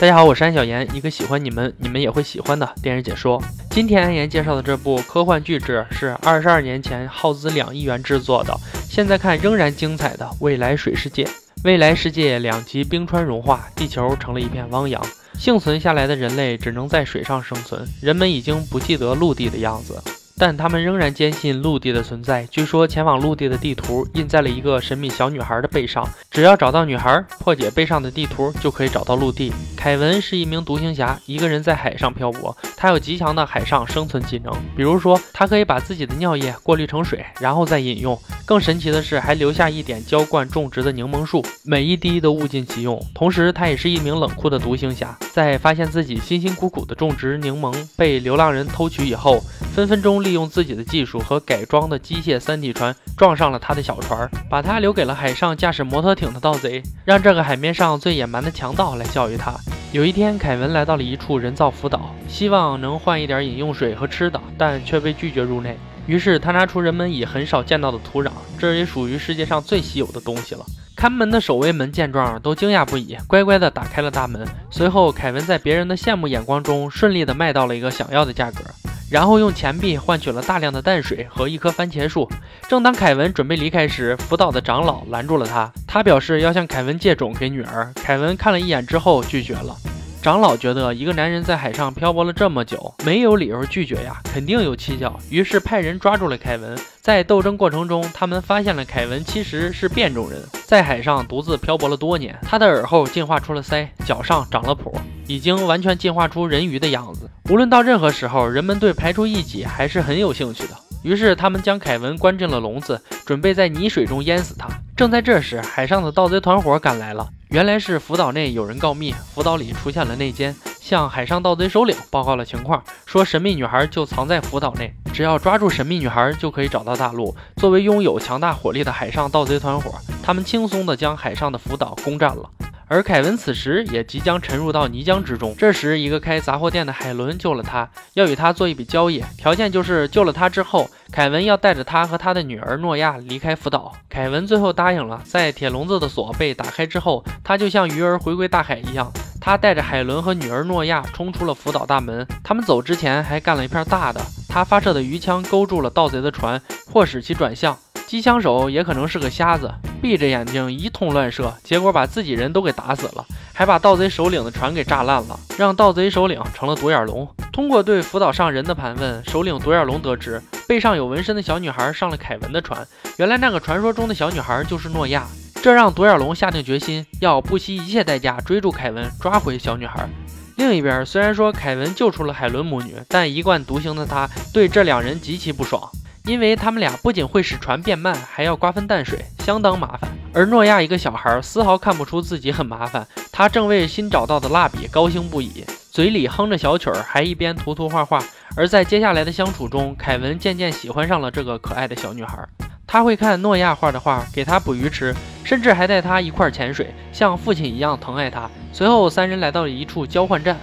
大家好，我是安小言，一个喜欢你们，你们也会喜欢的电视解说。今天安言介绍的这部科幻巨制是二十二年前耗资两亿元制作的，现在看仍然精彩的未来水世界。未来世界两极冰川融化，地球成了一片汪洋，幸存下来的人类只能在水上生存，人们已经不记得陆地的样子。但他们仍然坚信陆地的存在。据说前往陆地的地图印在了一个神秘小女孩的背上，只要找到女孩，破解背上的地图，就可以找到陆地。凯文是一名独行侠，一个人在海上漂泊。他有极强的海上生存技能，比如说，他可以把自己的尿液过滤成水，然后再饮用。更神奇的是，还留下一点浇灌种植的柠檬树，每一滴都物尽其用。同时，他也是一名冷酷的独行侠，在发现自己辛辛苦苦的种植柠檬被流浪人偷取以后。分分钟利用自己的技术和改装的机械三体船撞上了他的小船，把他留给了海上驾驶摩托艇的盗贼，让这个海面上最野蛮的强盗来教育他。有一天，凯文来到了一处人造浮岛，希望能换一点饮用水和吃的，但却被拒绝入内。于是他拿出人们已很少见到的土壤，这也属于世界上最稀有的东西了。看门的守卫们见状都惊讶不已，乖乖地打开了大门。随后，凯文在别人的羡慕眼光中，顺利地卖到了一个想要的价格。然后用钱币换取了大量的淡水和一棵番茄树。正当凯文准备离开时，福岛的长老拦住了他。他表示要向凯文借种给女儿。凯文看了一眼之后拒绝了。长老觉得一个男人在海上漂泊了这么久，没有理由拒绝呀，肯定有蹊跷。于是派人抓住了凯文。在斗争过程中，他们发现了凯文其实是变种人，在海上独自漂泊了多年。他的耳后进化出了鳃，脚上长了蹼，已经完全进化出人鱼的样子。无论到任何时候，人们对排除异己还是很有兴趣的。于是他们将凯文关进了笼子，准备在泥水中淹死他。正在这时，海上的盗贼团伙赶来了。原来是福岛内有人告密，福岛里出现了内奸，向海上盗贼首领报告了情况，说神秘女孩就藏在福岛内，只要抓住神秘女孩就可以找到大陆。作为拥有强大火力的海上盗贼团伙，他们轻松地将海上的福岛攻占了。而凯文此时也即将沉入到泥浆之中。这时，一个开杂货店的海伦救了他，要与他做一笔交易，条件就是救了他之后，凯文要带着他和他的女儿诺亚离开福岛。凯文最后答应了。在铁笼子的锁被打开之后，他就像鱼儿回归大海一样，他带着海伦和女儿诺亚冲出了福岛大门。他们走之前还干了一片大的，他发射的鱼枪勾住了盗贼的船，迫使其转向。机枪手也可能是个瞎子。闭着眼睛一通乱射，结果把自己人都给打死了，还把盗贼首领的船给炸烂了，让盗贼首领成了独眼龙。通过对福岛上人的盘问，首领独眼龙得知背上有纹身的小女孩上了凯文的船，原来那个传说中的小女孩就是诺亚。这让独眼龙下定决心要不惜一切代价追逐凯文，抓回小女孩。另一边，虽然说凯文救出了海伦母女，但一贯独行的他对这两人极其不爽。因为他们俩不仅会使船变慢，还要瓜分淡水，相当麻烦。而诺亚一个小孩丝毫看不出自己很麻烦，他正为新找到的蜡笔高兴不已，嘴里哼着小曲儿，还一边涂涂画画。而在接下来的相处中，凯文渐渐喜欢上了这个可爱的小女孩。他会看诺亚画的画，给他捕鱼吃，甚至还带他一块潜水，像父亲一样疼爱他。随后，三人来到了一处交换站，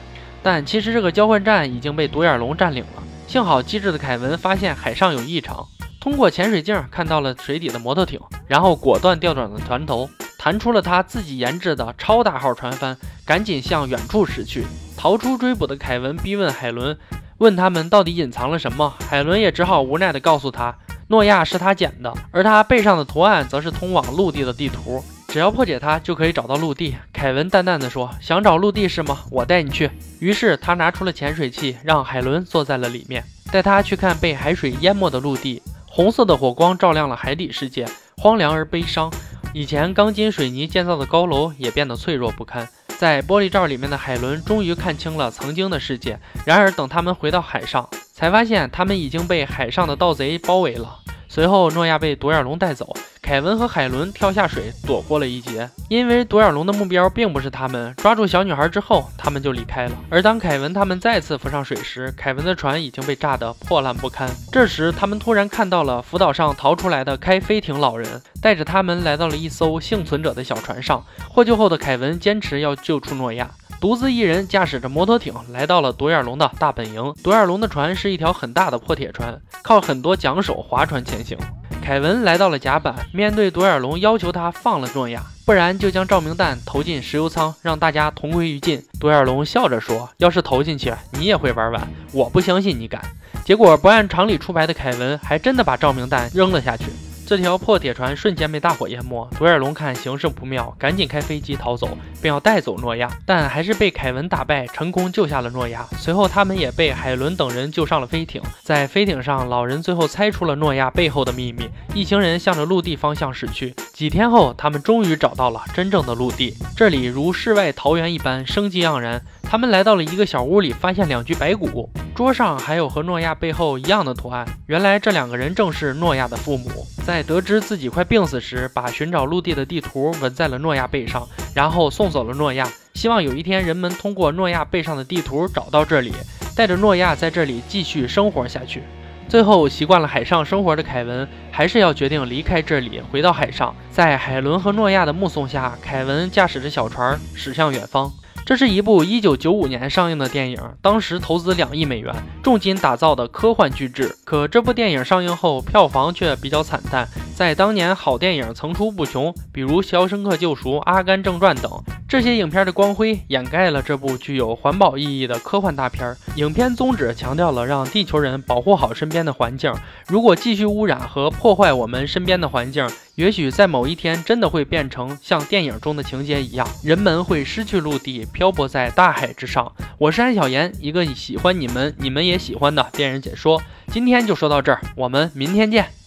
但其实这个交换站已经被独眼龙占领了。幸好机智的凯文发现海上有异常，通过潜水镜看到了水底的摩托艇，然后果断调转了船头，弹出了他自己研制的超大号船帆，赶紧向远处驶去。逃出追捕的凯文逼问海伦，问他们到底隐藏了什么。海伦也只好无奈地告诉他，诺亚是他捡的，而他背上的图案则是通往陆地的地图。只要破解它，就可以找到陆地。凯文淡淡的说：“想找陆地是吗？我带你去。”于是他拿出了潜水器，让海伦坐在了里面，带他去看被海水淹没的陆地。红色的火光照亮了海底世界，荒凉而悲伤。以前钢筋水泥建造的高楼也变得脆弱不堪。在玻璃罩里面的海伦终于看清了曾经的世界。然而，等他们回到海上，才发现他们已经被海上的盗贼包围了。随后，诺亚被独眼龙带走。凯文和海伦跳下水，躲过了一劫。因为独眼龙的目标并不是他们，抓住小女孩之后，他们就离开了。而当凯文他们再次浮上水时，凯文的船已经被炸得破烂不堪。这时，他们突然看到了浮岛上逃出来的开飞艇老人，带着他们来到了一艘幸存者的小船上。获救后的凯文坚持要救出诺亚。独自一人驾驶着摩托艇来到了独眼龙的大本营。独眼龙的船是一条很大的破铁船，靠很多桨手划船前行。凯文来到了甲板，面对独眼龙要求他放了诺亚，不然就将照明弹投进石油舱，让大家同归于尽。独眼龙笑着说：“要是投进去，你也会玩完，我不相信你敢。”结果不按常理出牌的凯文，还真的把照明弹扔了下去。这条破铁船瞬间被大火淹没。独眼龙看形势不妙，赶紧开飞机逃走，并要带走诺亚，但还是被凯文打败，成功救下了诺亚。随后，他们也被海伦等人救上了飞艇。在飞艇上，老人最后猜出了诺亚背后的秘密。一行人向着陆地方向驶去。几天后，他们终于找到了真正的陆地，这里如世外桃源一般，生机盎然。他们来到了一个小屋里，发现两具白骨，桌上还有和诺亚背后一样的图案。原来这两个人正是诺亚的父母。在得知自己快病死时，把寻找陆地的地图纹在了诺亚背上，然后送走了诺亚，希望有一天人们通过诺亚背上的地图找到这里，带着诺亚在这里继续生活下去。最后，习惯了海上生活的凯文，还是要决定离开这里，回到海上。在海伦和诺亚的目送下，凯文驾驶着小船驶向远方。这是一部1995年上映的电影，当时投资两亿美元，重金打造的科幻巨制。可这部电影上映后，票房却比较惨淡。在当年，好电影层出不穷，比如《肖申克救赎》《阿甘正传》等。这些影片的光辉掩盖了这部具有环保意义的科幻大片。影片宗旨强调了让地球人保护好身边的环境。如果继续污染和破坏我们身边的环境，也许在某一天真的会变成像电影中的情节一样，人们会失去陆地，漂泊在大海之上。我是安小言，一个喜欢你们、你们也喜欢的电影解说。今天就说到这儿，我们明天见。